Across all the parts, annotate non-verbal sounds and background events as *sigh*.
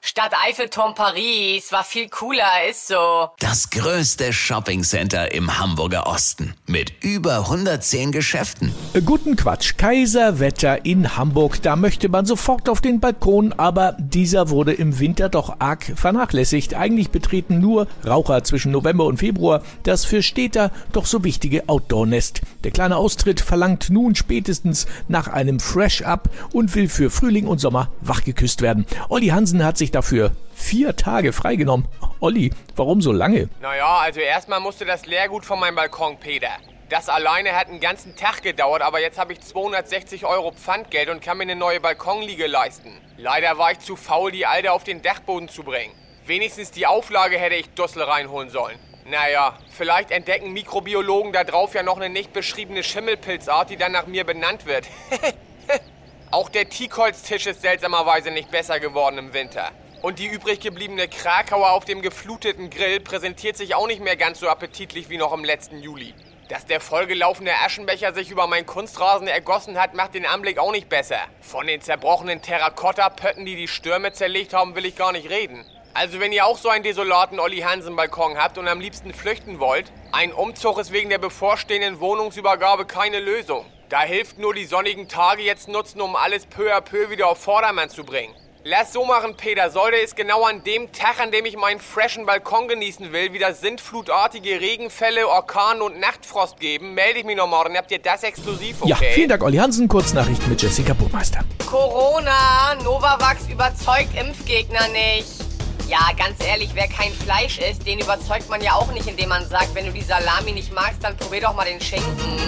Stadt Eiffelturm Paris war viel cooler, ist so. Das größte Shoppingcenter im Hamburger Osten mit über 110 Geschäften. Guten Quatsch. Kaiserwetter in Hamburg. Da möchte man sofort auf den Balkon, aber dieser wurde im Winter doch arg vernachlässigt. Eigentlich betreten nur Raucher zwischen November und Februar das für Städter doch so wichtige Outdoor-Nest. Der kleine Austritt verlangt nun spätestens nach einem Fresh-Up und will für Frühling und Sommer wachgeküsst werden. Olli Hansen hat sich dafür vier Tage freigenommen. Olli, warum so lange? Naja, also erstmal musste das Leergut von meinem Balkon, Peter. Das alleine hat einen ganzen Tag gedauert, aber jetzt habe ich 260 Euro Pfandgeld und kann mir eine neue Balkonliege leisten. Leider war ich zu faul, die alte auf den Dachboden zu bringen. Wenigstens die Auflage hätte ich Dussel reinholen sollen. Naja, vielleicht entdecken Mikrobiologen da drauf ja noch eine nicht beschriebene Schimmelpilzart, die dann nach mir benannt wird. *laughs* Auch der Teakholztisch ist seltsamerweise nicht besser geworden im Winter. Und die übrig gebliebene Krakauer auf dem gefluteten Grill präsentiert sich auch nicht mehr ganz so appetitlich wie noch im letzten Juli. Dass der vollgelaufene Aschenbecher sich über meinen Kunstrasen ergossen hat, macht den Anblick auch nicht besser. Von den zerbrochenen Terrakotta-Pötten, die die Stürme zerlegt haben, will ich gar nicht reden. Also wenn ihr auch so einen desolaten Olli Hansen Balkon habt und am liebsten flüchten wollt, ein Umzug ist wegen der bevorstehenden Wohnungsübergabe keine Lösung. Da hilft nur die sonnigen Tage jetzt nutzen, um alles peu à peu wieder auf Vordermann zu bringen. Lass so machen, Peter. Sollte es genau an dem Tag, an dem ich meinen freshen Balkon genießen will, wieder sintflutartige Regenfälle, Orkan und Nachtfrost geben, melde ich mich noch morgen. Habt ihr das exklusiv, okay? Ja, vielen Dank, Olli Hansen. Kurznachrichten mit Jessica Burmeister. Corona, Novavax überzeugt Impfgegner nicht. Ja, ganz ehrlich, wer kein Fleisch isst, den überzeugt man ja auch nicht, indem man sagt, wenn du die Salami nicht magst, dann probier doch mal den Schinken.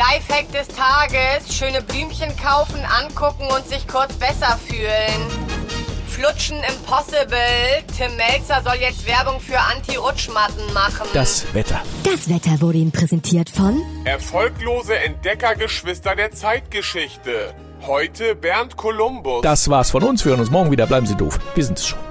Lifehack des Tages: schöne Blümchen kaufen, angucken und sich kurz besser fühlen. Flutschen Impossible. Tim Melzer soll jetzt Werbung für Anti-Rutschmatten machen. Das Wetter. Das Wetter wurde Ihnen präsentiert von Erfolglose Entdeckergeschwister der Zeitgeschichte. Heute Bernd Kolumbus. Das war's von uns. Wir hören uns morgen wieder. Bleiben Sie doof. Wir sind es schon.